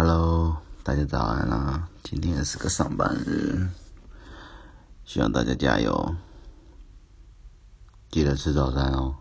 Hello，大家早安啦！今天是个上班日，希望大家加油，记得吃早餐哦。